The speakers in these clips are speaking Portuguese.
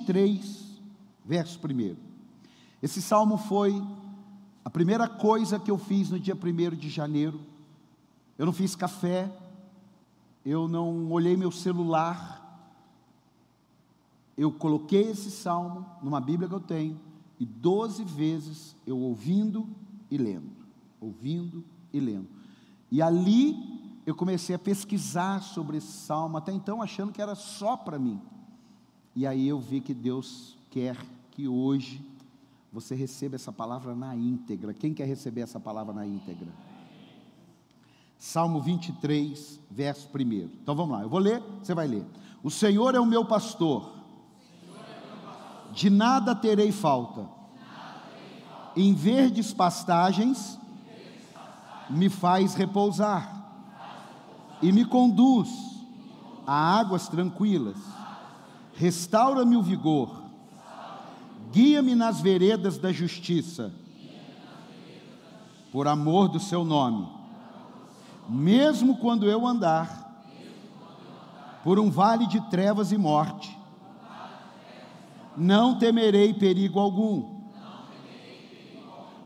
23, verso 1. Esse salmo foi a primeira coisa que eu fiz no dia 1 de janeiro. Eu não fiz café, eu não olhei meu celular, eu coloquei esse salmo numa Bíblia que eu tenho, e 12 vezes eu ouvindo e lendo, ouvindo e lendo. E ali eu comecei a pesquisar sobre esse salmo, até então achando que era só para mim. E aí eu vi que Deus quer que hoje você receba essa palavra na íntegra. Quem quer receber essa palavra na íntegra? Salmo 23, verso 1. Então vamos lá, eu vou ler, você vai ler. O Senhor é o meu pastor, de nada terei falta. Em verdes pastagens me faz repousar e me conduz a águas tranquilas restaura-me o vigor, guia-me nas veredas da justiça, por amor do seu nome. Mesmo quando eu andar por um vale de trevas e morte, não temerei perigo algum,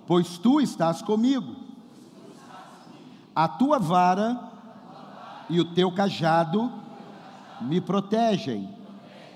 pois tu estás comigo. A tua vara e o teu cajado me protegem.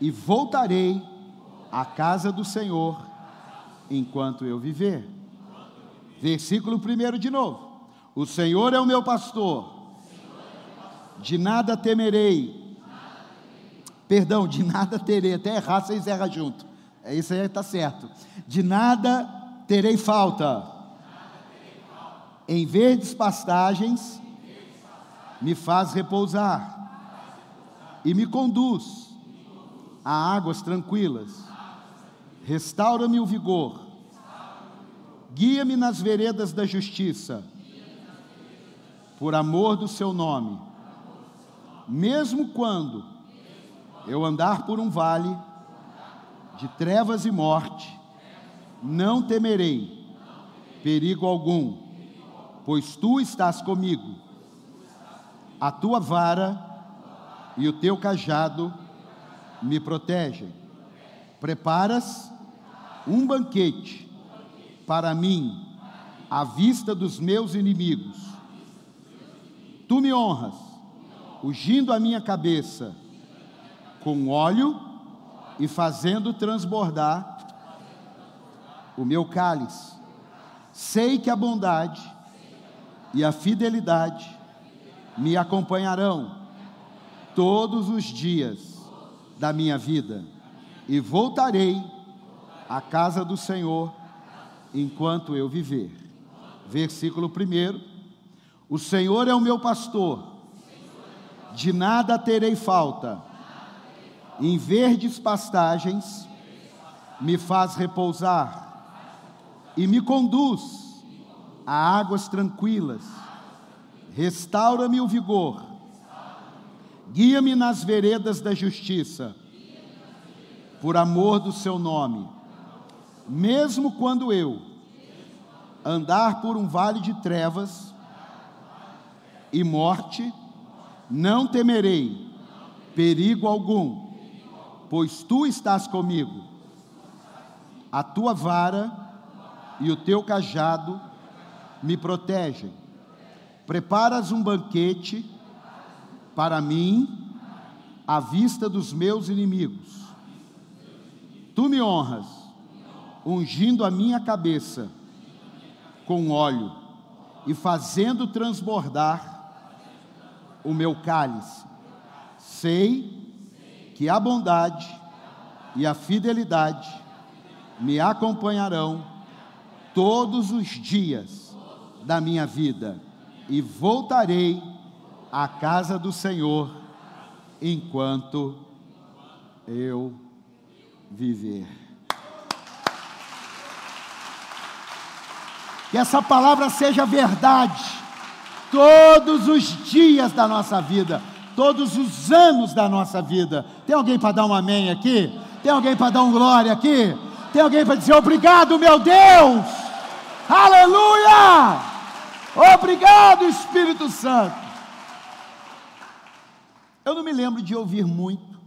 e voltarei à casa do Senhor enquanto eu viver. Versículo 1 de novo. O Senhor é o meu pastor, de nada temerei. Perdão, de nada terei, até errar vocês erram junto. É isso aí está certo. De nada terei falta. Em verdes pastagens me faz repousar e me conduz a águas tranquilas. Restaura-me o vigor. Guia-me nas veredas da justiça. Por amor do seu nome. Mesmo quando eu andar por um vale de trevas e morte, não temerei perigo algum, pois tu estás comigo. A tua vara e o teu cajado me protegem. Preparas um banquete para mim, à vista dos meus inimigos. Tu me honras, ungindo a minha cabeça com óleo e fazendo transbordar o meu cálice. Sei que a bondade e a fidelidade me acompanharão todos os dias da minha vida, e voltarei à casa do Senhor enquanto eu viver. Versículo 1: O Senhor é o meu pastor, de nada terei falta, em verdes pastagens me faz repousar e me conduz a águas tranquilas, restaura-me o vigor Guia-me nas veredas da justiça, por amor do seu nome. Mesmo quando eu andar por um vale de trevas e morte, não temerei perigo algum, pois tu estás comigo. A tua vara e o teu cajado me protegem. Preparas um banquete para mim à vista dos meus inimigos. Tu me honras, ungindo a minha cabeça com óleo e fazendo transbordar o meu cálice. Sei que a bondade e a fidelidade me acompanharão todos os dias da minha vida e voltarei a casa do Senhor enquanto eu viver. Que essa palavra seja verdade todos os dias da nossa vida, todos os anos da nossa vida. Tem alguém para dar um amém aqui? Tem alguém para dar um glória aqui? Tem alguém para dizer obrigado, meu Deus? Aleluia! Obrigado, Espírito Santo. Eu não me lembro de ouvir muito,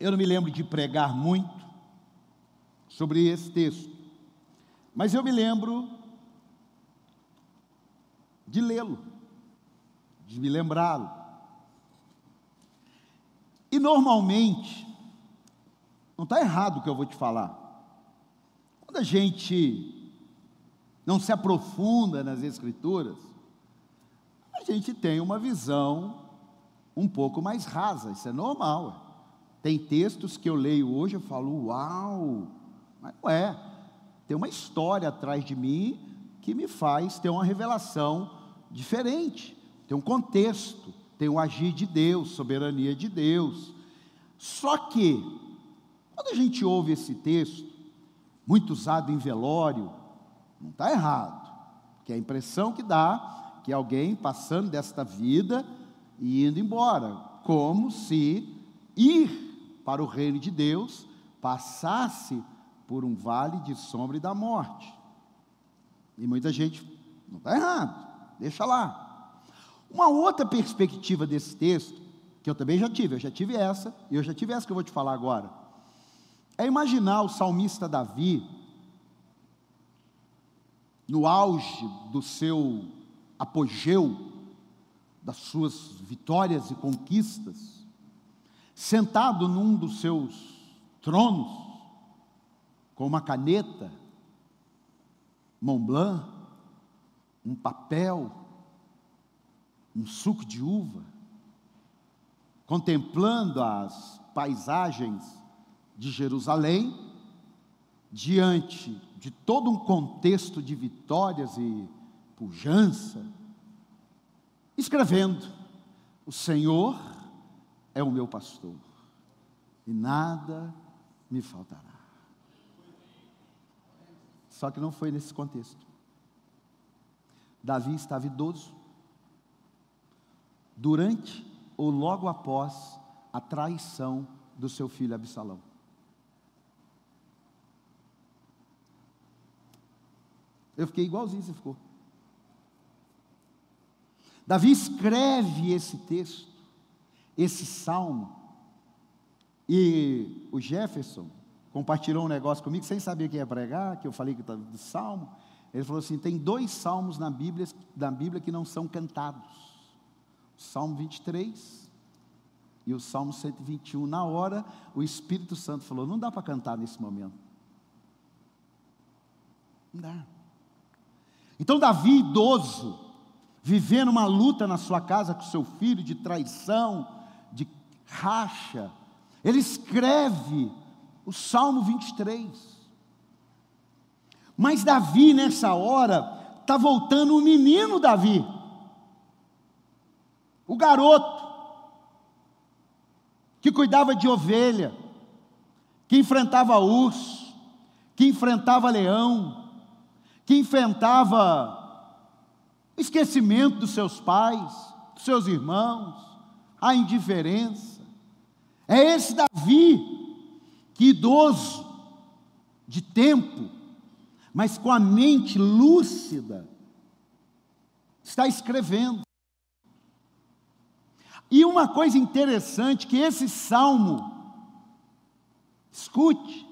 eu não me lembro de pregar muito sobre esse texto, mas eu me lembro de lê-lo, de me lembrá-lo. E normalmente, não está errado o que eu vou te falar. Quando a gente não se aprofunda nas Escrituras, a gente tem uma visão um pouco mais rasa, isso é normal. Tem textos que eu leio hoje e falo, uau, mas não é. Tem uma história atrás de mim que me faz ter uma revelação diferente. Tem um contexto, tem o um agir de Deus, soberania de Deus. Só que, quando a gente ouve esse texto, muito usado em velório, não está errado, que é a impressão que dá que alguém passando desta vida e indo embora, como se ir para o reino de Deus passasse por um vale de sombra e da morte. E muita gente não está errado, deixa lá. Uma outra perspectiva desse texto, que eu também já tive, eu já tive essa, e eu já tive essa que eu vou te falar agora, é imaginar o salmista Davi, no auge do seu apogeu, das suas vitórias e conquistas, sentado num dos seus tronos, com uma caneta, Mont Blanc, um papel, um suco de uva, contemplando as paisagens de Jerusalém, diante de todo um contexto de vitórias e pujança, escrevendo: O Senhor é o meu pastor, e nada me faltará. Só que não foi nesse contexto. Davi estava idoso, durante ou logo após a traição do seu filho Absalão. Eu fiquei igualzinho você ficou. Davi escreve esse texto, esse salmo, e o Jefferson compartilhou um negócio comigo, sem saber que ia pregar, que eu falei que estava do salmo. Ele falou assim: tem dois salmos na Bíblia, na Bíblia que não são cantados: o Salmo 23 e o Salmo 121. Na hora, o Espírito Santo falou: não dá para cantar nesse momento. Não dá. Então, Davi, idoso, vivendo uma luta na sua casa com seu filho de traição, de racha, ele escreve o Salmo 23. Mas Davi, nessa hora, está voltando o menino Davi, o garoto, que cuidava de ovelha, que enfrentava urso, que enfrentava leão, que enfrentava esquecimento dos seus pais, dos seus irmãos, a indiferença. É esse Davi, que idoso, de tempo, mas com a mente lúcida, está escrevendo. E uma coisa interessante que esse salmo, escute,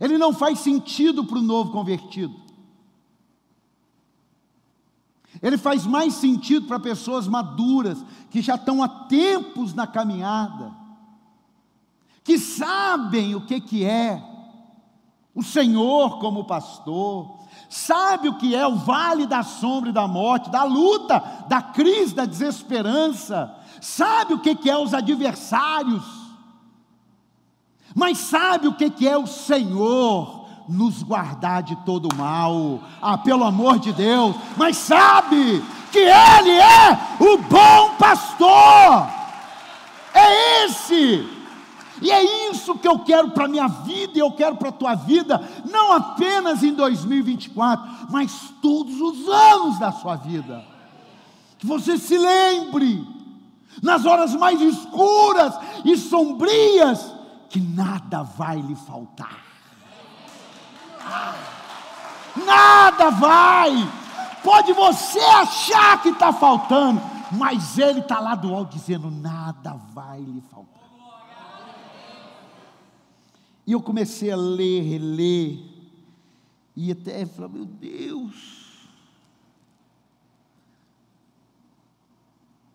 ele não faz sentido para o novo convertido. Ele faz mais sentido para pessoas maduras, que já estão há tempos na caminhada, que sabem o que, que é o Senhor como pastor, sabe o que é o vale da sombra e da morte, da luta, da crise, da desesperança, sabe o que, que é os adversários, mas sabe o que, que é o Senhor nos guardar de todo mal. Ah, pelo amor de Deus, mas sabe que Ele é o bom pastor. É esse. E é isso que eu quero para a minha vida e eu quero para a tua vida, não apenas em 2024, mas todos os anos da sua vida. Que você se lembre, nas horas mais escuras e sombrias, que nada vai lhe faltar. Nada vai. Pode você achar que está faltando, mas Ele está lá do alto dizendo: nada vai lhe faltar. E eu comecei a ler, reler, e até falar: meu Deus.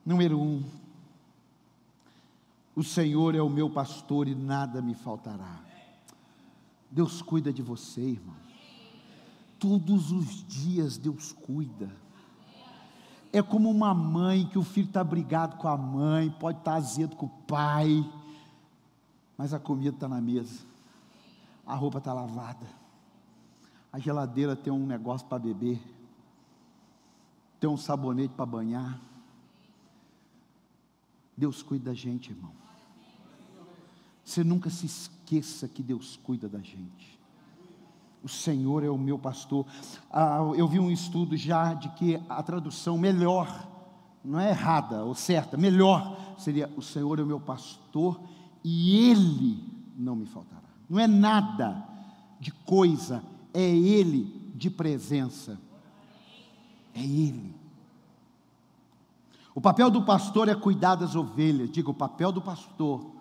Número um, o Senhor é o meu pastor e nada me faltará. Deus cuida de você, irmão. Todos os dias Deus cuida. É como uma mãe que o filho está brigado com a mãe, pode estar tá azedo com o pai, mas a comida está na mesa, a roupa está lavada, a geladeira tem um negócio para beber, tem um sabonete para banhar. Deus cuida da gente, irmão. Você nunca se esqueça que Deus cuida da gente. O Senhor é o meu pastor. Ah, eu vi um estudo já de que a tradução melhor, não é errada ou certa, melhor seria: O Senhor é o meu pastor e Ele não me faltará. Não é nada de coisa, é Ele de presença. É Ele. O papel do pastor é cuidar das ovelhas. Diga, o papel do pastor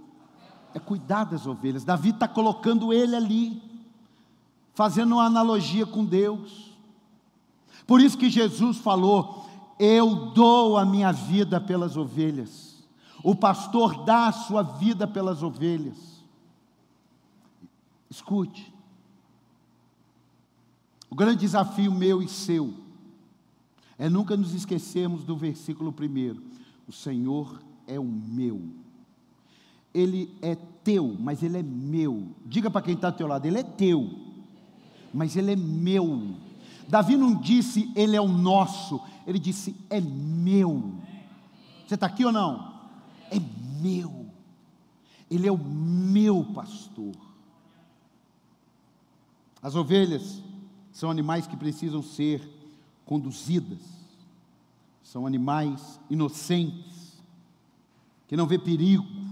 é cuidar das ovelhas. Davi está colocando ele ali, fazendo uma analogia com Deus. Por isso que Jesus falou: Eu dou a minha vida pelas ovelhas. O pastor dá a sua vida pelas ovelhas. Escute. O grande desafio meu e seu é nunca nos esquecermos do versículo primeiro: O Senhor é o meu ele é teu, mas ele é meu. Diga para quem está ao teu lado, ele é teu, mas ele é meu. Davi não disse ele é o nosso, ele disse é meu. Você está aqui ou não? É meu. Ele é o meu pastor. As ovelhas são animais que precisam ser conduzidas. São animais inocentes, que não vê perigo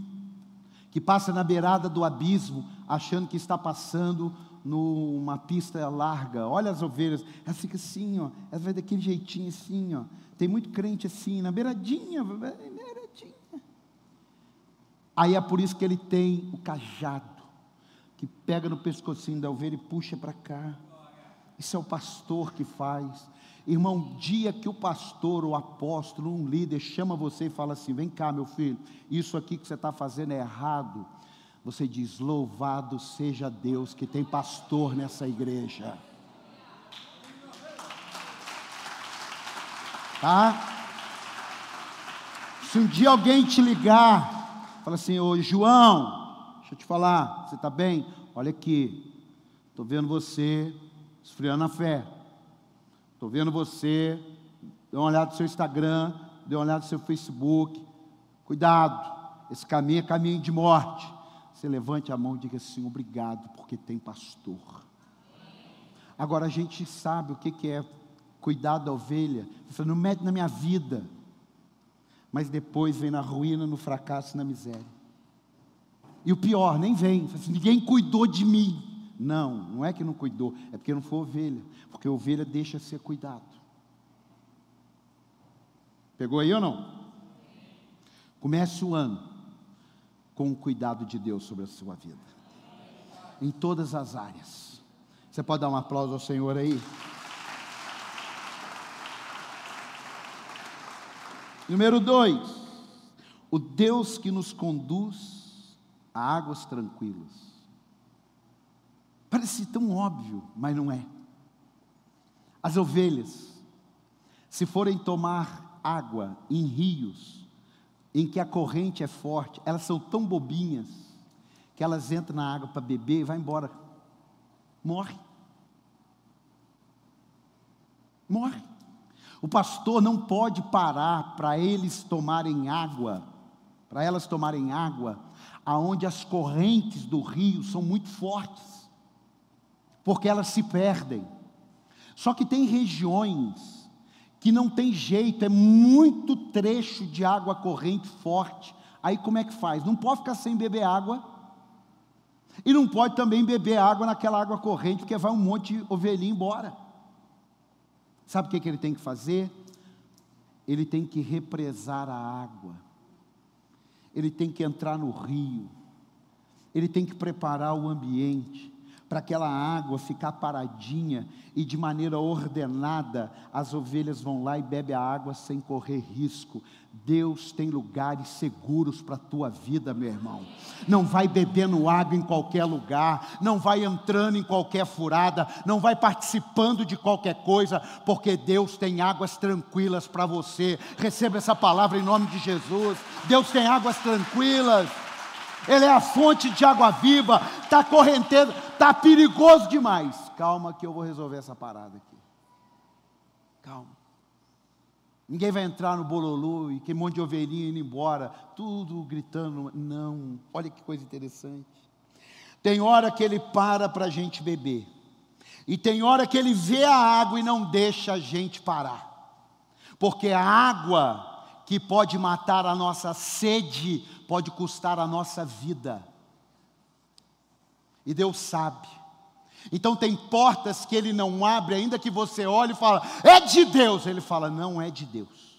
que passa na beirada do abismo, achando que está passando numa pista larga. Olha as ovelhas, elas ficam assim, ó, elas vai daquele jeitinho assim, ó. Tem muito crente assim, na beiradinha, beiradinha. Aí é por isso que ele tem o cajado, que pega no pescocinho da ovelha e puxa para cá. Isso é o pastor que faz. Irmão, dia que o pastor, o apóstolo, um líder chama você e fala assim: vem cá, meu filho, isso aqui que você está fazendo é errado. Você diz: louvado seja Deus que tem pastor nessa igreja. Tá? Se um dia alguém te ligar, fala assim: Ô João, deixa eu te falar, você está bem? Olha aqui, estou vendo você esfriando a fé. Estou vendo você, dê uma olhada no seu Instagram, dê uma olhada no seu Facebook. Cuidado, esse caminho é caminho de morte. Você levante a mão e diga assim: obrigado, porque tem pastor. Agora a gente sabe o que é cuidar da ovelha. Você não mete na minha vida, mas depois vem na ruína, no fracasso, na miséria. E o pior, nem vem. Assim, Ninguém cuidou de mim. Não, não é que não cuidou, é porque não foi ovelha, porque ovelha deixa ser cuidado. Pegou aí ou não? Comece o ano com o cuidado de Deus sobre a sua vida, em todas as áreas. Você pode dar um aplauso ao Senhor aí? Número dois, o Deus que nos conduz a águas tranquilas. Parece tão óbvio, mas não é. As ovelhas, se forem tomar água em rios, em que a corrente é forte, elas são tão bobinhas que elas entram na água para beber e vai embora. Morre. Morre. O pastor não pode parar para eles tomarem água, para elas tomarem água, aonde as correntes do rio são muito fortes, porque elas se perdem. Só que tem regiões que não tem jeito, é muito trecho de água corrente forte. Aí como é que faz? Não pode ficar sem beber água. E não pode também beber água naquela água corrente, porque vai um monte de ovelhinha embora. Sabe o que, que ele tem que fazer? Ele tem que represar a água. Ele tem que entrar no rio. Ele tem que preparar o ambiente para aquela água ficar paradinha e de maneira ordenada as ovelhas vão lá e bebem a água sem correr risco. Deus tem lugares seguros para a tua vida, meu irmão. Não vai bebendo água em qualquer lugar, não vai entrando em qualquer furada, não vai participando de qualquer coisa, porque Deus tem águas tranquilas para você. Receba essa palavra em nome de Jesus. Deus tem águas tranquilas. Ele é a fonte de água viva, está correntendo, está perigoso demais. Calma que eu vou resolver essa parada aqui. Calma. Ninguém vai entrar no bololu e que monte de ovelhinha indo embora, tudo gritando. Não, olha que coisa interessante. Tem hora que ele para para a gente beber, e tem hora que ele vê a água e não deixa a gente parar, porque a água que pode matar a nossa sede, pode custar a nossa vida. E Deus sabe. Então tem portas que ele não abre, ainda que você olhe e fala, é de Deus. Ele fala, não é de Deus.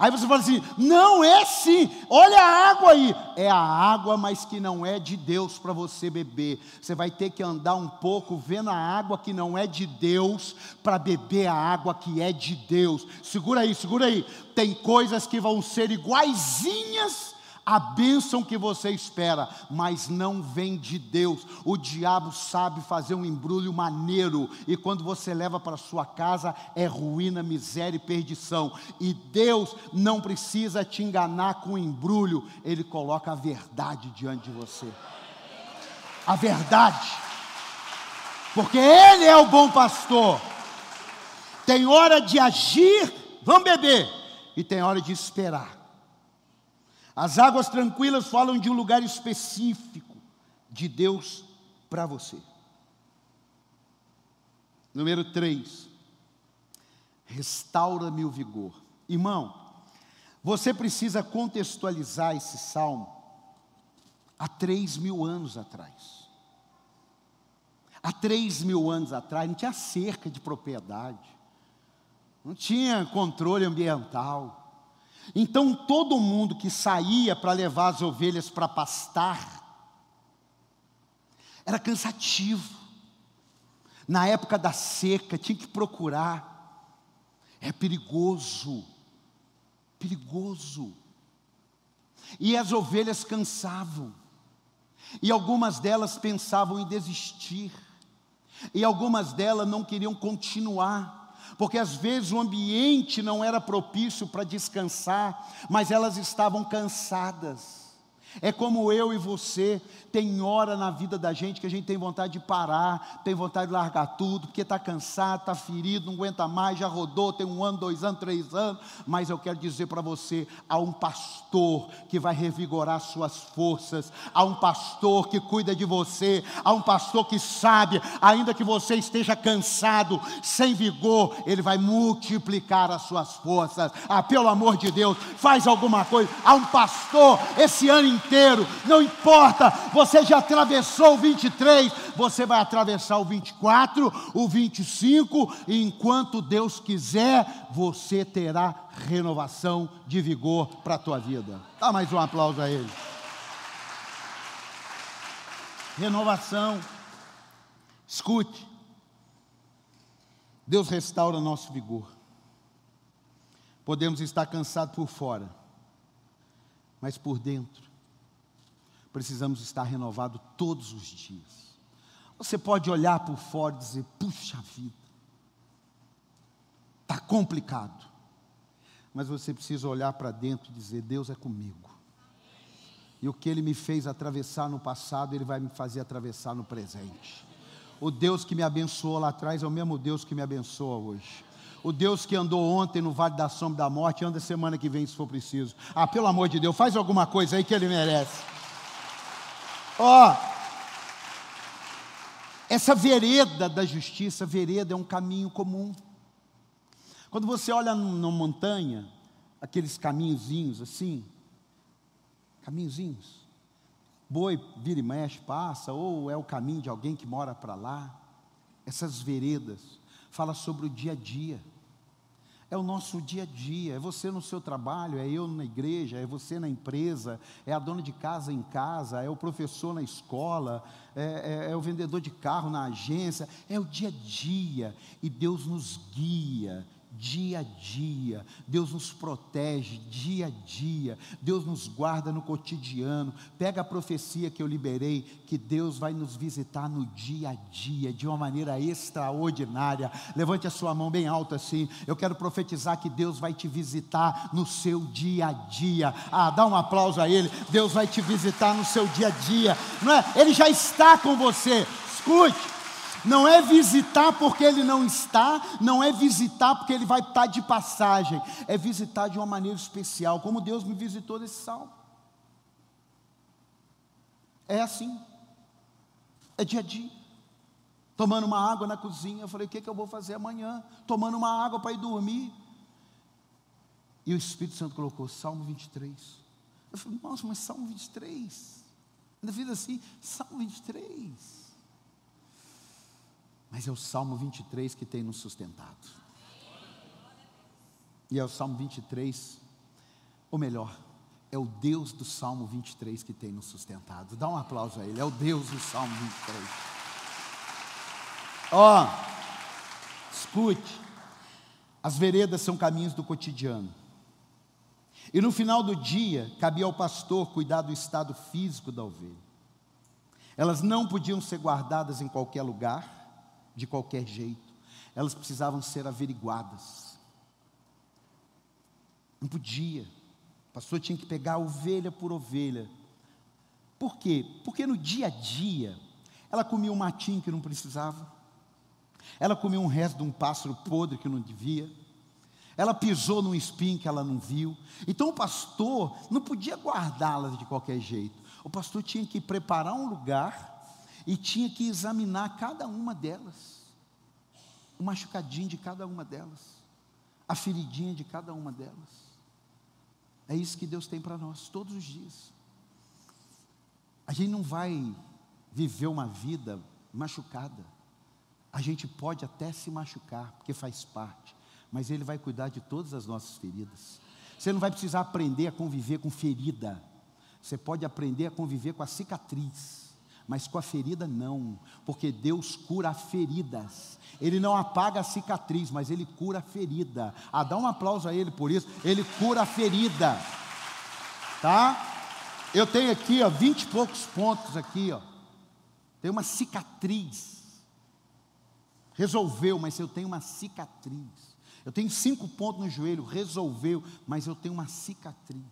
Aí você fala assim: não é sim, olha a água aí. É a água, mas que não é de Deus para você beber. Você vai ter que andar um pouco vendo a água que não é de Deus para beber a água que é de Deus. Segura aí, segura aí. Tem coisas que vão ser iguaizinhas a bênção que você espera, mas não vem de Deus. O diabo sabe fazer um embrulho maneiro, e quando você leva para sua casa, é ruína, miséria e perdição. E Deus não precisa te enganar com embrulho, Ele coloca a verdade diante de você. A verdade, porque Ele é o bom pastor. Tem hora de agir, vamos beber, e tem hora de esperar. As águas tranquilas falam de um lugar específico de Deus para você. Número 3. Restaura-me o vigor. Irmão, você precisa contextualizar esse salmo há três mil anos atrás. Há três mil anos atrás não tinha cerca de propriedade, não tinha controle ambiental. Então todo mundo que saía para levar as ovelhas para pastar, era cansativo. Na época da seca, tinha que procurar. É perigoso. Perigoso. E as ovelhas cansavam. E algumas delas pensavam em desistir. E algumas delas não queriam continuar porque às vezes o ambiente não era propício para descansar, mas elas estavam cansadas. É como eu e você, tem hora na vida da gente que a gente tem vontade de parar, tem vontade de largar tudo, porque está cansado, está ferido, não aguenta mais, já rodou, tem um ano, dois anos, três anos. Mas eu quero dizer para você: há um pastor que vai revigorar suas forças, há um pastor que cuida de você, há um pastor que sabe, ainda que você esteja cansado, sem vigor, ele vai multiplicar as suas forças. Ah, pelo amor de Deus, faz alguma coisa. Há um pastor esse ano inteiro, não importa, você já atravessou o 23, você vai atravessar o 24, o 25, e enquanto Deus quiser, você terá renovação de vigor para a tua vida. Dá mais um aplauso a ele. Renovação. Escute. Deus restaura nosso vigor. Podemos estar cansados por fora, mas por dentro precisamos estar renovados todos os dias. Você pode olhar por fora e dizer: puxa vida, está complicado. Mas você precisa olhar para dentro e dizer: Deus é comigo. E o que Ele me fez atravessar no passado, Ele vai me fazer atravessar no presente. O Deus que me abençoou lá atrás é o mesmo Deus que me abençoa hoje. O Deus que andou ontem no vale da sombra da morte, anda semana que vem se for preciso. Ah, pelo amor de Deus, faz alguma coisa aí que ele merece. Ó, essa vereda da justiça, vereda é um caminho comum. Quando você olha numa montanha, aqueles caminhozinhos assim, caminhozinhos, boi vira e mexe, passa, ou é o caminho de alguém que mora para lá. Essas veredas fala sobre o dia a dia. É o nosso dia a dia, é você no seu trabalho, é eu na igreja, é você na empresa, é a dona de casa em casa, é o professor na escola, é, é, é o vendedor de carro na agência, é o dia a dia, e Deus nos guia, dia a dia, Deus nos protege dia a dia, Deus nos guarda no cotidiano. Pega a profecia que eu liberei, que Deus vai nos visitar no dia a dia, de uma maneira extraordinária. Levante a sua mão bem alta assim. Eu quero profetizar que Deus vai te visitar no seu dia a dia. Ah, dá um aplauso a Ele. Deus vai te visitar no seu dia a dia, não é? Ele já está com você. Escute. Não é visitar porque ele não está, não é visitar porque ele vai estar de passagem, é visitar de uma maneira especial, como Deus me visitou nesse salmo. É assim, é dia a dia. Tomando uma água na cozinha, eu falei: o que, é que eu vou fazer amanhã? Tomando uma água para ir dormir. E o Espírito Santo colocou Salmo 23. Eu falei: nossa, mas Salmo 23. Ainda fiz assim: Salmo 23. Mas é o Salmo 23 que tem nos sustentado. E é o Salmo 23, ou melhor, é o Deus do Salmo 23 que tem nos sustentado. Dá um aplauso a Ele, é o Deus do Salmo 23. Ó, oh, escute, as veredas são caminhos do cotidiano. E no final do dia, cabia ao pastor cuidar do estado físico da ovelha. Elas não podiam ser guardadas em qualquer lugar de qualquer jeito, elas precisavam ser averiguadas. Não podia, o pastor tinha que pegar ovelha por ovelha. Por quê? Porque no dia a dia, ela comia um matinho que não precisava, ela comia um resto de um pássaro podre que não devia, ela pisou num espinho que ela não viu. Então o pastor não podia guardá-las de qualquer jeito. O pastor tinha que preparar um lugar e tinha que examinar cada uma delas, o machucadinho de cada uma delas, a feridinha de cada uma delas. É isso que Deus tem para nós todos os dias. A gente não vai viver uma vida machucada. A gente pode até se machucar, porque faz parte, mas Ele vai cuidar de todas as nossas feridas. Você não vai precisar aprender a conviver com ferida, você pode aprender a conviver com a cicatriz mas com a ferida não, porque Deus cura feridas. Ele não apaga a cicatriz, mas ele cura a ferida. Ah, dá um aplauso a ele por isso. Ele cura a ferida. Tá? Eu tenho aqui, ó, vinte e poucos pontos aqui, ó. Tem uma cicatriz. Resolveu, mas eu tenho uma cicatriz. Eu tenho cinco pontos no joelho, resolveu, mas eu tenho uma cicatriz.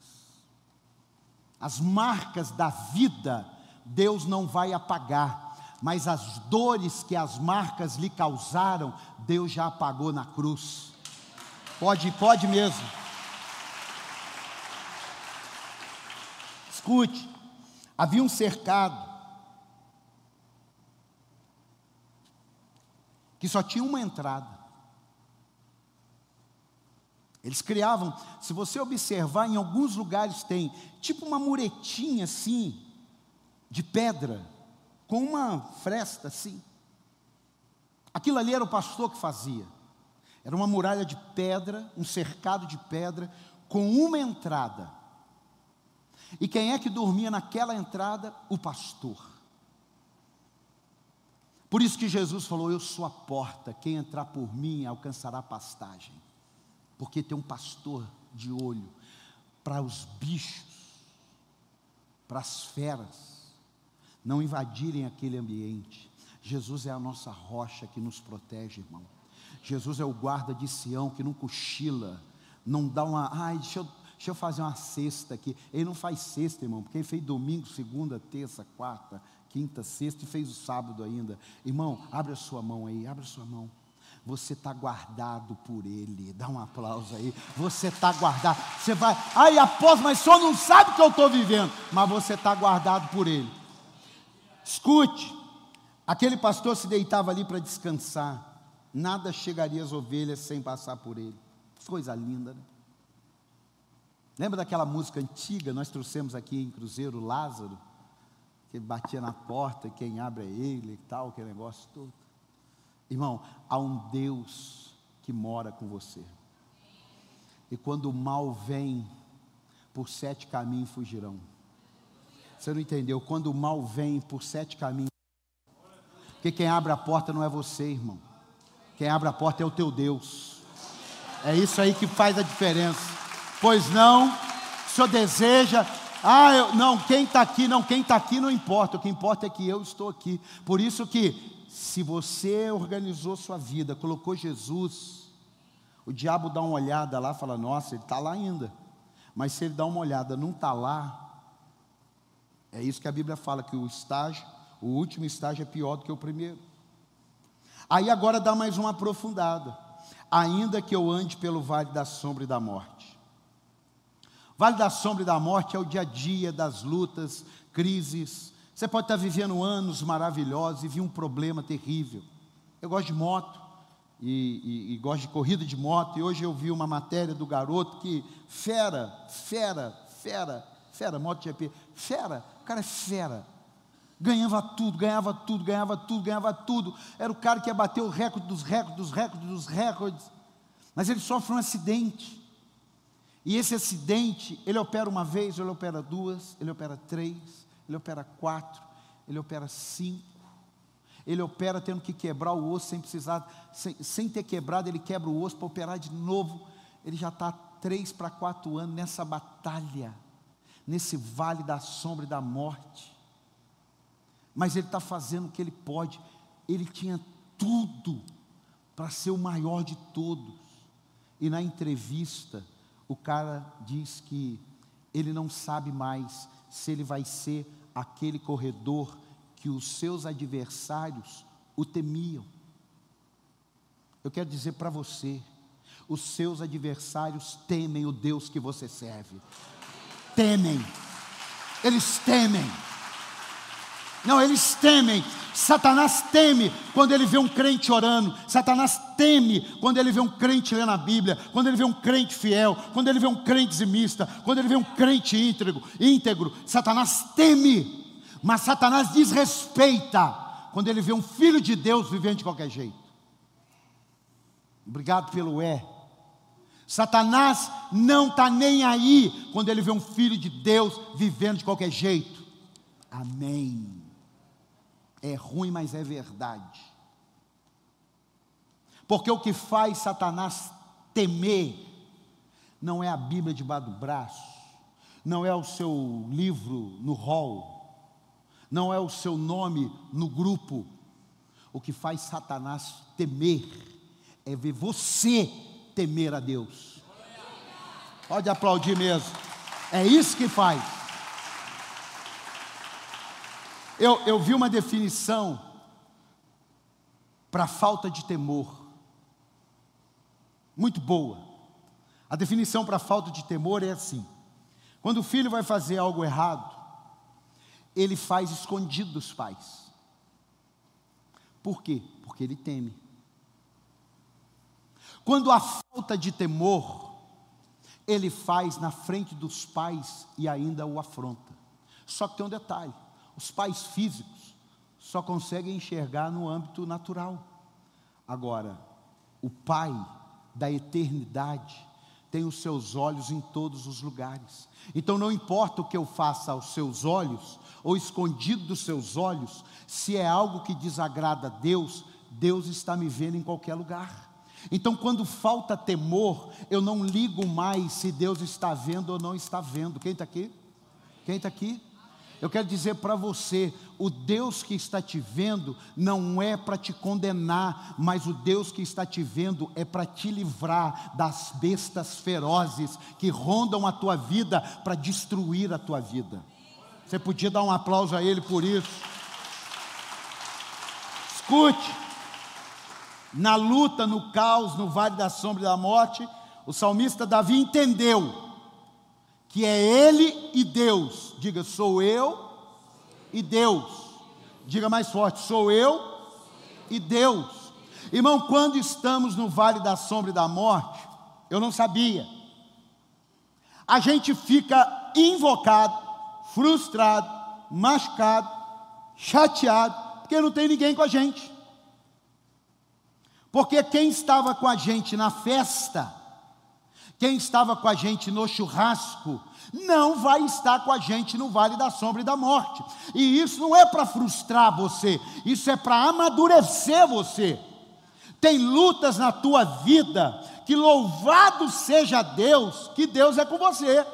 As marcas da vida Deus não vai apagar, mas as dores que as marcas lhe causaram, Deus já apagou na cruz. Pode, pode mesmo. Escute, havia um cercado que só tinha uma entrada. Eles criavam, se você observar, em alguns lugares tem tipo uma muretinha assim, de pedra, com uma fresta assim. Aquilo ali era o pastor que fazia. Era uma muralha de pedra, um cercado de pedra, com uma entrada. E quem é que dormia naquela entrada? O pastor. Por isso que Jesus falou: Eu sou a porta, quem entrar por mim alcançará pastagem. Porque tem um pastor de olho para os bichos, para as feras, não invadirem aquele ambiente. Jesus é a nossa rocha que nos protege, irmão. Jesus é o guarda de Sião que não cochila, não dá uma, ai, deixa eu, deixa eu fazer uma cesta aqui. Ele não faz cesta, irmão, porque ele fez domingo, segunda, terça, quarta, quinta, sexta e fez o sábado ainda. Irmão, abre a sua mão aí, abre a sua mão. Você está guardado por Ele. Dá um aplauso aí. Você está guardado. Você vai, ai após, mas só não sabe o que eu estou vivendo. Mas você está guardado por Ele. Escute, aquele pastor se deitava ali para descansar. Nada chegaria às ovelhas sem passar por ele. Coisa linda, né? Lembra daquela música antiga? Nós trouxemos aqui em Cruzeiro Lázaro, que batia na porta quem abre é ele e tal, aquele negócio todo. Irmão, há um Deus que mora com você. E quando o mal vem, por sete caminhos fugirão. Você não entendeu? Quando o mal vem, por sete caminhos. Porque quem abre a porta não é você, irmão. Quem abre a porta é o teu Deus. É isso aí que faz a diferença. Pois não, o senhor deseja. Ah, eu, não, quem está aqui, não, quem está aqui não importa. O que importa é que eu estou aqui. Por isso que se você organizou sua vida, colocou Jesus, o diabo dá uma olhada lá, fala: Nossa, ele está lá ainda. Mas se ele dá uma olhada, não está lá, é isso que a Bíblia fala: que o estágio, o último estágio é pior do que o primeiro. Aí agora dá mais uma aprofundada. Ainda que eu ande pelo vale da sombra e da morte. Vale da sombra e da morte é o dia a dia das lutas, crises, você pode estar vivendo anos maravilhosos e vir um problema terrível. Eu gosto de moto e, e, e, gosto de corrida de moto. E hoje eu vi uma matéria do garoto que fera, fera, fera, fera, moto GP, fera, cara é fera. Ganhava tudo, ganhava tudo, ganhava tudo, ganhava tudo. Era o cara que ia bater o recorde dos recordes, dos recordes, dos recordes. Mas ele sofre um acidente. E esse acidente, ele opera uma vez, ele opera duas, ele opera três, ele opera quatro, ele opera cinco, ele opera tendo que quebrar o osso sem precisar, sem, sem ter quebrado, ele quebra o osso para operar de novo. Ele já está três para quatro anos nessa batalha, nesse vale da sombra e da morte. Mas ele está fazendo o que ele pode. Ele tinha tudo para ser o maior de todos. E na entrevista, o cara diz que ele não sabe mais se ele vai ser aquele corredor que os seus adversários o temiam. Eu quero dizer para você, os seus adversários temem o Deus que você serve. Temem. Eles temem. Não, eles temem. Satanás teme quando ele vê um crente orando. Satanás teme quando ele vê um crente lendo a Bíblia. Quando ele vê um crente fiel. Quando ele vê um crente zimista. Quando ele vê um crente íntegro. íntegro. Satanás teme. Mas Satanás desrespeita quando ele vê um filho de Deus vivendo de qualquer jeito. Obrigado pelo é. Satanás não está nem aí quando ele vê um filho de Deus vivendo de qualquer jeito. Amém. É ruim, mas é verdade. Porque o que faz Satanás temer não é a Bíblia debaixo do braço, não é o seu livro no hall, não é o seu nome no grupo. O que faz Satanás temer é ver você temer a Deus. Pode aplaudir mesmo. É isso que faz. Eu, eu vi uma definição para falta de temor, muito boa. A definição para falta de temor é assim: quando o filho vai fazer algo errado, ele faz escondido dos pais. Por quê? Porque ele teme. Quando há falta de temor, ele faz na frente dos pais e ainda o afronta. Só que tem um detalhe: os pais físicos só conseguem enxergar no âmbito natural. Agora, o Pai da eternidade tem os seus olhos em todos os lugares. Então não importa o que eu faça aos seus olhos, ou escondido dos seus olhos, se é algo que desagrada a Deus, Deus está me vendo em qualquer lugar. Então, quando falta temor, eu não ligo mais se Deus está vendo ou não está vendo. Quem está aqui? Quem está aqui? Eu quero dizer para você: o Deus que está te vendo não é para te condenar, mas o Deus que está te vendo é para te livrar das bestas ferozes que rondam a tua vida para destruir a tua vida. Você podia dar um aplauso a Ele por isso. Escute, na luta, no caos, no vale da sombra e da morte, o salmista Davi entendeu que é ele e Deus. Diga, sou eu e Deus. Diga mais forte, sou eu e Deus. Irmão, quando estamos no vale da sombra e da morte, eu não sabia. A gente fica invocado, frustrado, machucado, chateado, porque não tem ninguém com a gente. Porque quem estava com a gente na festa, quem estava com a gente no churrasco, não vai estar com a gente no vale da sombra e da morte. E isso não é para frustrar você, isso é para amadurecer você. Tem lutas na tua vida que louvado seja Deus, que Deus é com você.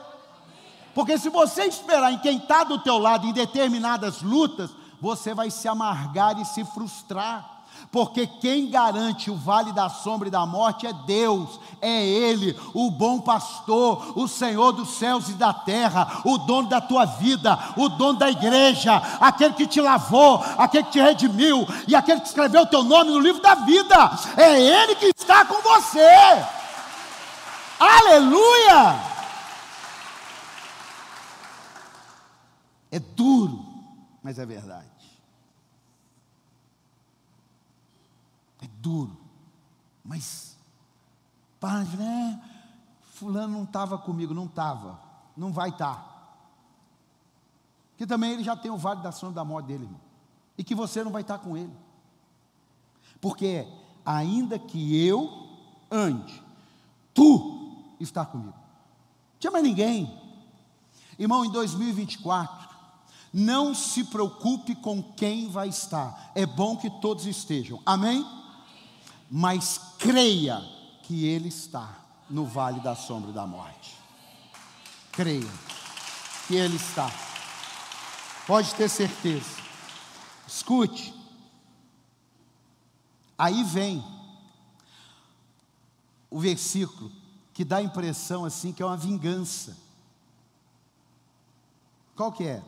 Porque se você esperar em quem está do teu lado em determinadas lutas, você vai se amargar e se frustrar porque quem garante o vale da sombra e da morte é Deus, é Ele, o bom pastor, o Senhor dos céus e da terra, o dono da tua vida, o dono da igreja, aquele que te lavou, aquele que te redimiu e aquele que escreveu o teu nome no livro da vida, é Ele que está com você. Aleluia! É duro, mas é verdade. Duro. Mas, padre, né? Fulano não estava comigo, não estava, não vai estar. Tá. Que também ele já tem o vale da sombra da morte dele, irmão. E que você não vai estar tá com ele. Porque ainda que eu ande, tu está comigo. Não tinha mais ninguém. Irmão, em 2024, não se preocupe com quem vai estar. É bom que todos estejam. Amém? Mas creia que Ele está no vale da sombra da morte. Creia que Ele está. Pode ter certeza. Escute. Aí vem o versículo que dá a impressão assim que é uma vingança. Qual que é?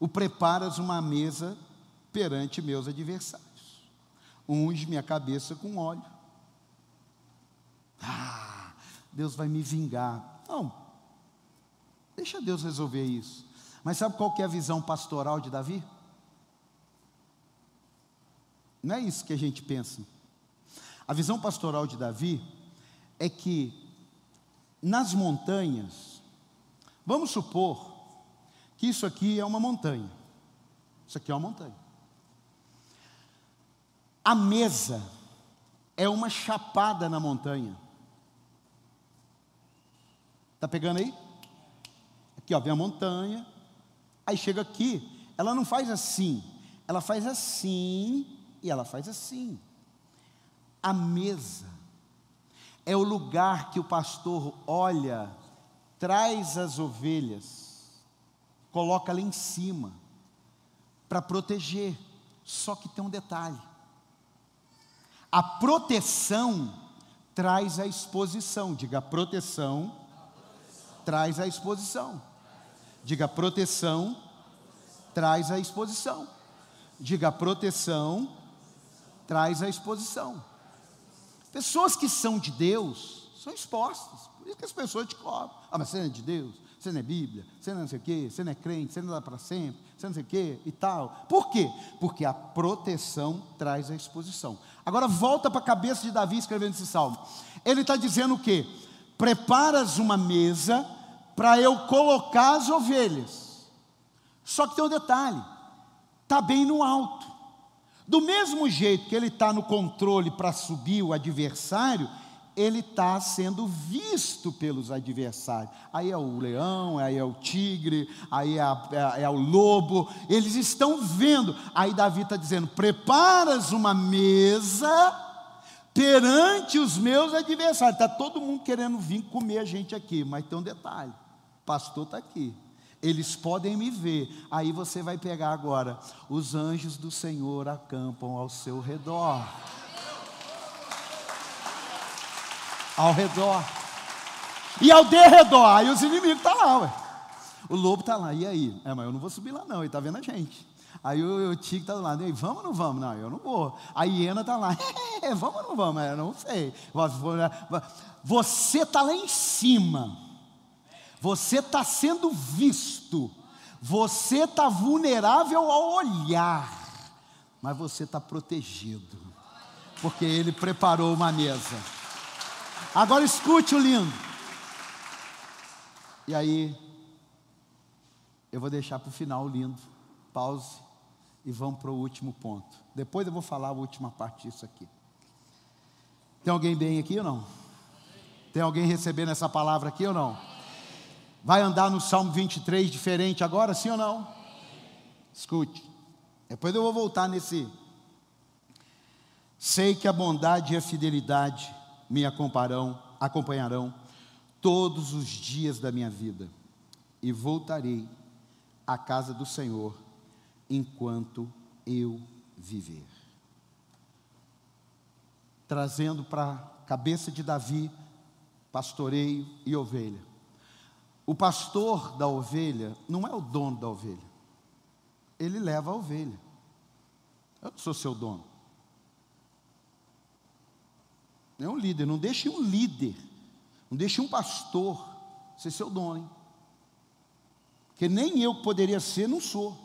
O preparas uma mesa perante meus adversários unge minha cabeça com óleo. Ah, Deus vai me vingar. Não, deixa Deus resolver isso. Mas sabe qual que é a visão pastoral de Davi? Não é isso que a gente pensa. A visão pastoral de Davi é que nas montanhas, vamos supor que isso aqui é uma montanha. Isso aqui é uma montanha. A mesa é uma chapada na montanha. Está pegando aí? Aqui, ó, vem a montanha. Aí chega aqui, ela não faz assim, ela faz assim e ela faz assim. A mesa é o lugar que o pastor olha, traz as ovelhas, coloca lá em cima para proteger. Só que tem um detalhe: a proteção traz a exposição. Diga, proteção, traz a exposição. Diga, proteção traz a exposição. Diga, proteção traz a exposição. Pessoas que são de Deus são expostas. Por isso que as pessoas te cobram. Ah, mas você não é de Deus? Você não é Bíblia? Você não é sei o quê? Você não é crente? Você não dá para sempre? Você não sei o quê? E tal. Por quê? Porque a proteção traz a exposição. Agora volta para a cabeça de Davi escrevendo esse salmo. Ele está dizendo o quê? Preparas uma mesa para eu colocar as ovelhas. Só que tem um detalhe: está bem no alto. Do mesmo jeito que ele está no controle para subir o adversário, ele está sendo visto pelos adversários. Aí é o leão, aí é o tigre, aí é, é, é o lobo, eles estão vendo. Aí Davi está dizendo: preparas uma mesa perante os meus adversários. Está todo mundo querendo vir comer a gente aqui, mas tem um detalhe: o pastor está aqui. Eles podem me ver. Aí você vai pegar agora. Os anjos do Senhor acampam ao seu redor. Ao redor. E ao derredor, aí os inimigos estão tá lá, ué. O lobo está lá, e aí? É, mas eu não vou subir lá não, ele está vendo a gente. Aí o, o Tigre está do lado, Ei, vamos ou não vamos? Não, eu não vou. A hiena está lá, é, vamos ou não vamos? Eu não sei. Você está lá em cima, você está sendo visto, você está vulnerável ao olhar, mas você está protegido, porque Ele preparou uma mesa. Agora escute o lindo. E aí, eu vou deixar para o final o lindo. Pause e vamos para o último ponto. Depois eu vou falar a última parte disso aqui. Tem alguém bem aqui ou não? Tem alguém recebendo essa palavra aqui ou não? Vai andar no Salmo 23 diferente agora, sim ou não? Escute. Depois eu vou voltar nesse. Sei que a bondade e a fidelidade me acompanharão, acompanharão todos os dias da minha vida, e voltarei à casa do Senhor enquanto eu viver. Trazendo para a cabeça de Davi pastoreio e ovelha. O pastor da ovelha não é o dono da ovelha, ele leva a ovelha. Eu não sou seu dono. É um líder, não deixe um líder, não deixe um pastor ser seu dono. Hein? Porque nem eu poderia ser, não sou.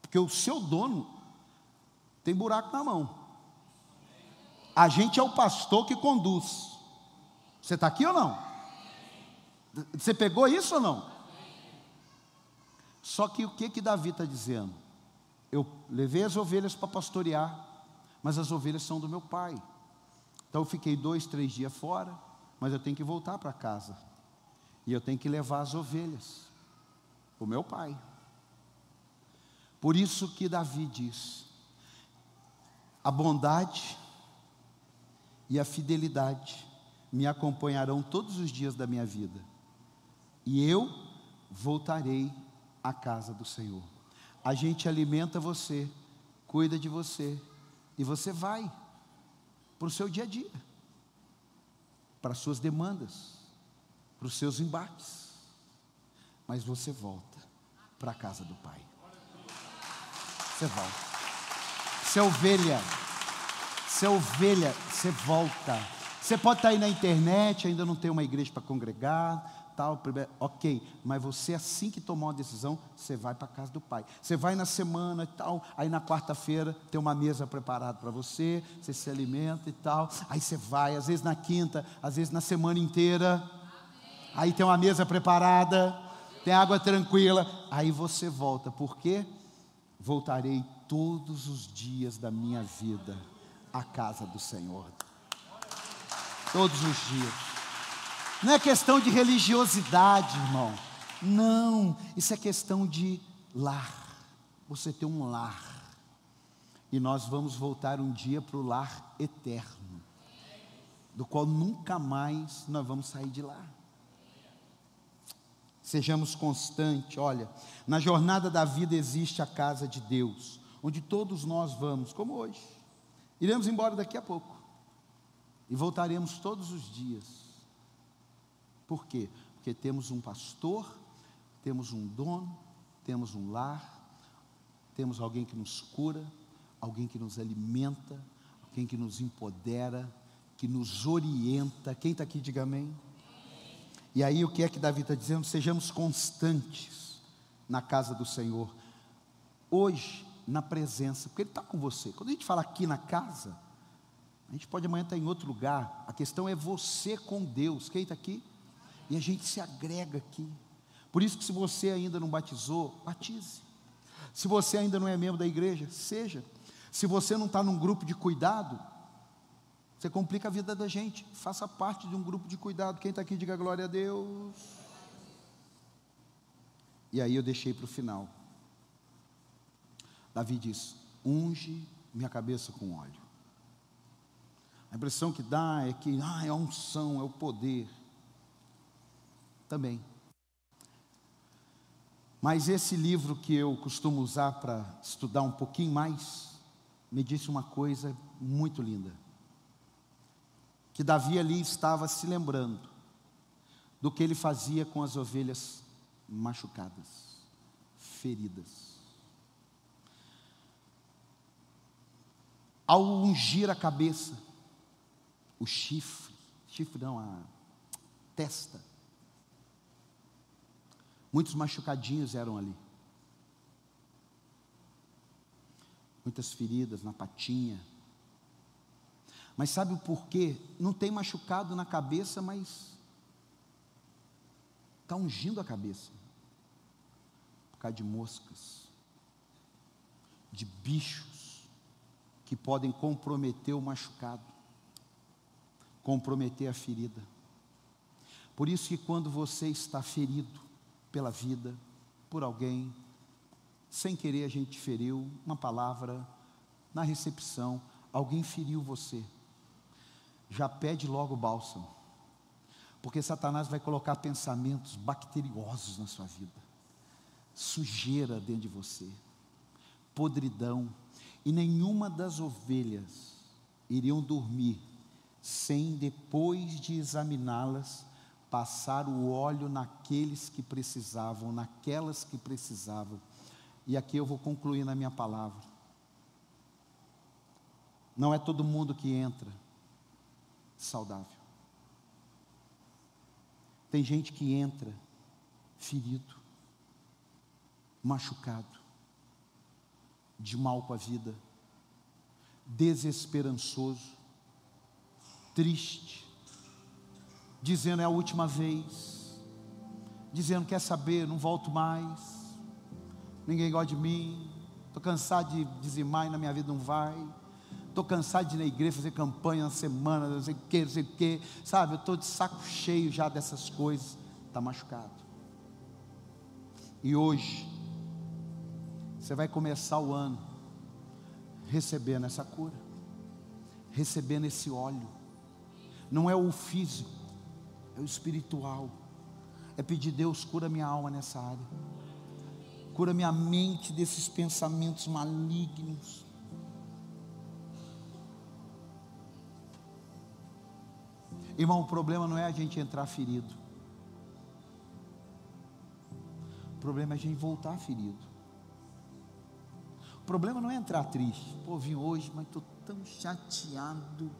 Porque o seu dono tem buraco na mão. A gente é o pastor que conduz. Você está aqui ou não? Você pegou isso ou não? Só que o que que Davi está dizendo? Eu levei as ovelhas para pastorear, mas as ovelhas são do meu pai. Então eu fiquei dois, três dias fora, mas eu tenho que voltar para casa. E eu tenho que levar as ovelhas o meu pai. Por isso que Davi diz: a bondade e a fidelidade me acompanharão todos os dias da minha vida, e eu voltarei à casa do Senhor. A gente alimenta você, cuida de você, e você vai para o seu dia a dia, para as suas demandas, para os seus embates, mas você volta para a casa do Pai. Você volta. Você é ovelha. Você é ovelha, você volta. Você pode estar aí na internet, ainda não tem uma igreja para congregar, tal, ok, mas você assim que tomou uma decisão, você vai para a casa do Pai. Você vai na semana e tal, aí na quarta-feira tem uma mesa preparada para você, você se alimenta e tal, aí você vai, às vezes na quinta, às vezes na semana inteira, aí tem uma mesa preparada, tem água tranquila, aí você volta, por quê? Voltarei todos os dias da minha vida à casa do Senhor. Todos os dias. Não é questão de religiosidade, irmão. Não, isso é questão de lar. Você tem um lar. E nós vamos voltar um dia para o lar eterno, do qual nunca mais nós vamos sair de lá. Sejamos constantes. Olha, na jornada da vida existe a casa de Deus, onde todos nós vamos, como hoje. Iremos embora daqui a pouco e voltaremos todos os dias. Por quê? Porque temos um pastor, temos um dono, temos um lar, temos alguém que nos cura, alguém que nos alimenta, alguém que nos empodera, que nos orienta. Quem está aqui, diga amém. E aí o que é que Davi está dizendo? Sejamos constantes na casa do Senhor. Hoje, na presença, porque Ele está com você. Quando a gente fala aqui na casa, a gente pode amanhã estar em outro lugar. A questão é você com Deus. Quem está aqui? E a gente se agrega aqui. Por isso que se você ainda não batizou, batize. Se você ainda não é membro da igreja, seja. Se você não está num grupo de cuidado, você complica a vida da gente. Faça parte de um grupo de cuidado. Quem está aqui, diga glória a Deus. E aí eu deixei para o final. Davi diz: unge minha cabeça com óleo. A impressão que dá é que ah, é a unção, é o poder. Também. Mas esse livro que eu costumo usar para estudar um pouquinho mais, me disse uma coisa muito linda que Davi ali estava se lembrando do que ele fazia com as ovelhas machucadas, feridas. ao ungir a cabeça, o chifre, chifre não, a testa. Muitos machucadinhos eram ali. Muitas feridas na patinha. Mas sabe o porquê? Não tem machucado na cabeça, mas está ungindo a cabeça. Por causa de moscas, de bichos que podem comprometer o machucado, comprometer a ferida. Por isso que quando você está ferido pela vida, por alguém, sem querer a gente feriu, uma palavra, na recepção, alguém feriu você, já pede logo o bálsamo, porque Satanás vai colocar pensamentos bacteriosos na sua vida, sujeira dentro de você, podridão, e nenhuma das ovelhas iriam dormir sem, depois de examiná-las, passar o óleo naqueles que precisavam, naquelas que precisavam. E aqui eu vou concluir na minha palavra. Não é todo mundo que entra saudável. Tem gente que entra ferido, machucado, de mal com a vida, desesperançoso, triste, dizendo é a última vez, dizendo quer saber, não volto mais, ninguém gosta de mim, estou cansado de dizimar e na minha vida não vai, estou cansado de ir na igreja fazer campanha na semana, não sei o que, não sei o que, sabe, eu estou de saco cheio já dessas coisas, está machucado. E hoje, você vai começar o ano recebendo essa cura, recebendo esse óleo, não é o físico, é o espiritual. É pedir, Deus, cura minha alma nessa área. Cura minha mente desses pensamentos malignos. Irmão, o problema não é a gente entrar ferido. O problema é a gente voltar ferido. O problema não é entrar triste. Pô, vim hoje, mas estou tão chateado.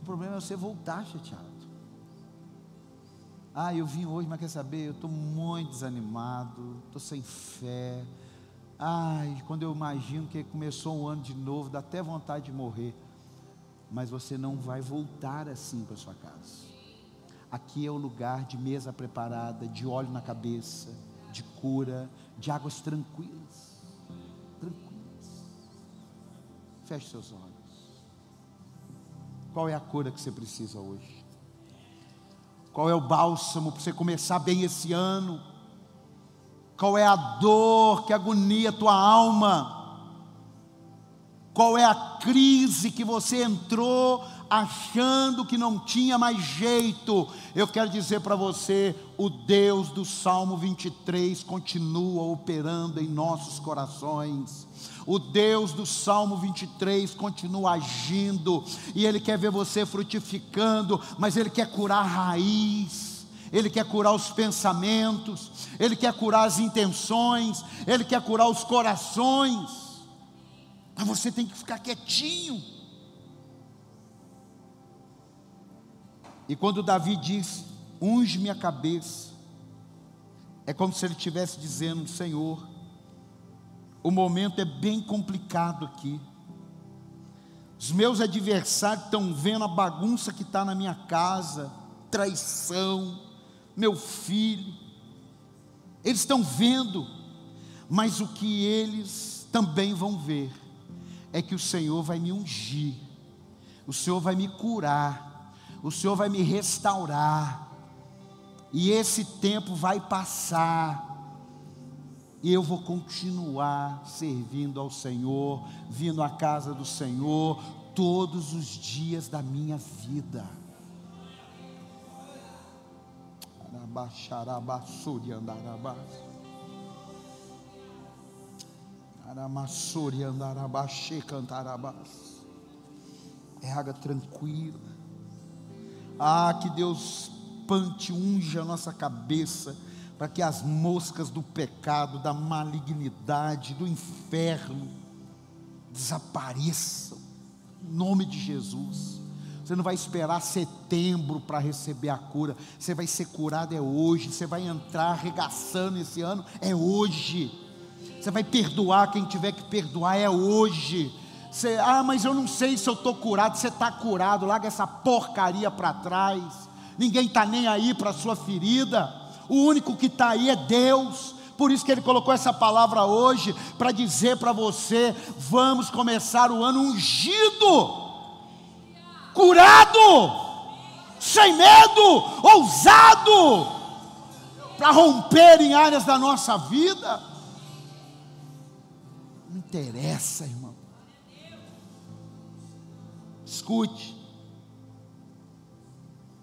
O problema é você voltar chateado. Ah, eu vim hoje, mas quer saber? Eu estou muito desanimado, estou sem fé. Ai, quando eu imagino que começou um ano de novo, dá até vontade de morrer. Mas você não vai voltar assim para sua casa. Aqui é o lugar de mesa preparada, de óleo na cabeça, de cura, de águas tranquilas. Tranquilas. Feche seus olhos. Qual é a cura que você precisa hoje? Qual é o bálsamo para você começar bem esse ano? Qual é a dor que agonia a tua alma? Qual é a crise que você entrou achando que não tinha mais jeito? Eu quero dizer para você: o Deus do Salmo 23 continua operando em nossos corações o Deus do Salmo 23 continua agindo, e Ele quer ver você frutificando, mas Ele quer curar a raiz, Ele quer curar os pensamentos, Ele quer curar as intenções, Ele quer curar os corações, mas você tem que ficar quietinho. E quando Davi diz: unge minha cabeça, é como se ele estivesse dizendo: Senhor, o momento é bem complicado aqui. Os meus adversários estão vendo a bagunça que está na minha casa, traição, meu filho. Eles estão vendo, mas o que eles também vão ver é que o Senhor vai me ungir, o Senhor vai me curar, o Senhor vai me restaurar, e esse tempo vai passar, e eu vou continuar servindo ao Senhor, vindo à casa do Senhor todos os dias da minha vida. Aramassuri andarabaxê cantarabás. É água tranquila. Ah, que Deus pante, unja a nossa cabeça para que as moscas do pecado, da malignidade, do inferno, desapareçam, em nome de Jesus. Você não vai esperar setembro para receber a cura. Você vai ser curado é hoje. Você vai entrar arregaçando esse ano é hoje. Você vai perdoar quem tiver que perdoar é hoje. Você, ah, mas eu não sei se eu estou curado. Você está curado. Larga essa porcaria para trás. Ninguém está nem aí para a sua ferida. O único que está aí é Deus. Por isso que ele colocou essa palavra hoje para dizer para você: vamos começar o ano ungido curado, sem medo, ousado, para romper em áreas da nossa vida. Não interessa, irmão. Escute.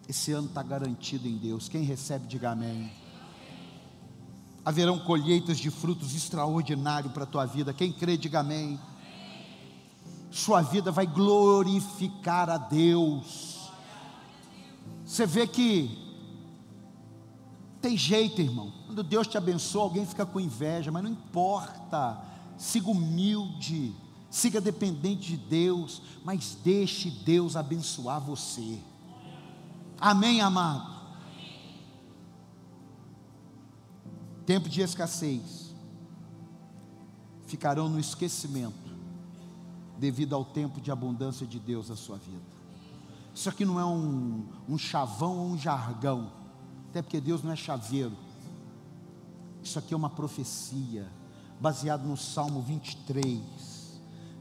Esse ano está garantido em Deus. Quem recebe, diga amém. Haverão colheitas de frutos extraordinários para a tua vida. Quem crê, diga amém sua vida vai glorificar a Deus. Você vê que tem jeito, irmão. Quando Deus te abençoa, alguém fica com inveja, mas não importa. Siga humilde, siga dependente de Deus, mas deixe Deus abençoar você. Amém, amado. Tempo de escassez ficarão no esquecimento devido ao tempo de abundância de Deus na sua vida. Isso aqui não é um, um chavão ou um jargão, até porque Deus não é chaveiro. Isso aqui é uma profecia, baseado no Salmo 23.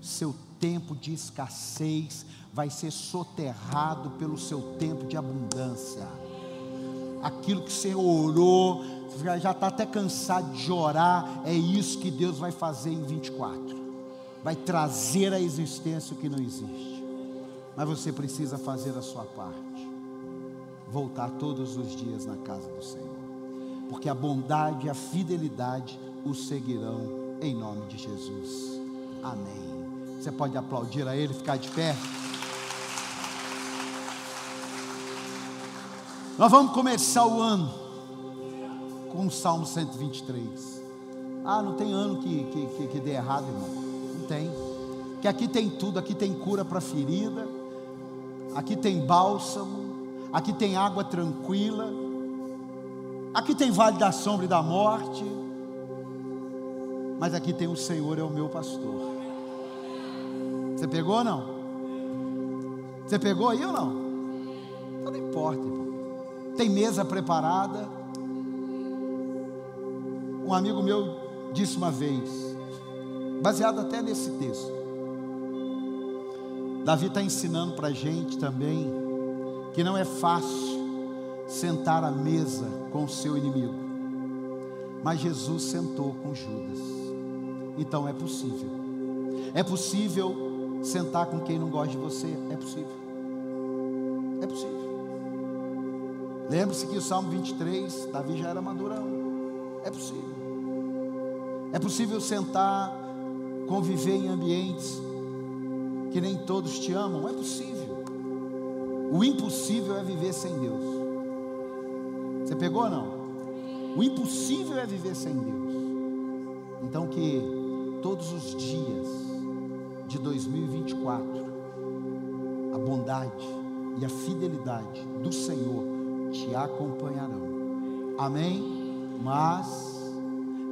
Seu tempo de escassez vai ser soterrado pelo seu tempo de abundância. Aquilo que você orou, já está até cansado de orar, é isso que Deus vai fazer em 24 vai trazer à existência o que não existe. Mas você precisa fazer a sua parte. Voltar todos os dias na casa do Senhor. Porque a bondade e a fidelidade o seguirão em nome de Jesus. Amém. Você pode aplaudir a Ele, ficar de pé. Nós vamos começar o ano com o Salmo 123. Ah, não tem ano que, que, que, que dê errado, irmão tem. Que aqui tem tudo, aqui tem cura para ferida, aqui tem bálsamo, aqui tem água tranquila, aqui tem vale da sombra e da morte, mas aqui tem o Senhor, é o meu pastor. Você pegou ou não? Você pegou aí ou não? Então não importa, irmão. Tem mesa preparada. Um amigo meu disse uma vez: baseado até nesse texto. Davi está ensinando para a gente também que não é fácil sentar à mesa com o seu inimigo, mas Jesus sentou com Judas, então é possível. É possível sentar com quem não gosta de você, é possível. É possível. Lembre-se que o Salmo 23, Davi já era madurão. É possível. É possível sentar conviver em ambientes que nem todos te amam, é possível. O impossível é viver sem Deus. Você pegou ou não? O impossível é viver sem Deus. Então que todos os dias de 2024 a bondade e a fidelidade do Senhor te acompanharão. Amém? Mas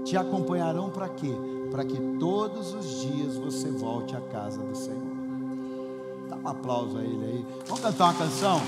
te acompanharão para quê? para que todos os dias você volte à casa do Senhor. Dá um aplauso a Ele aí. Vamos cantar uma canção?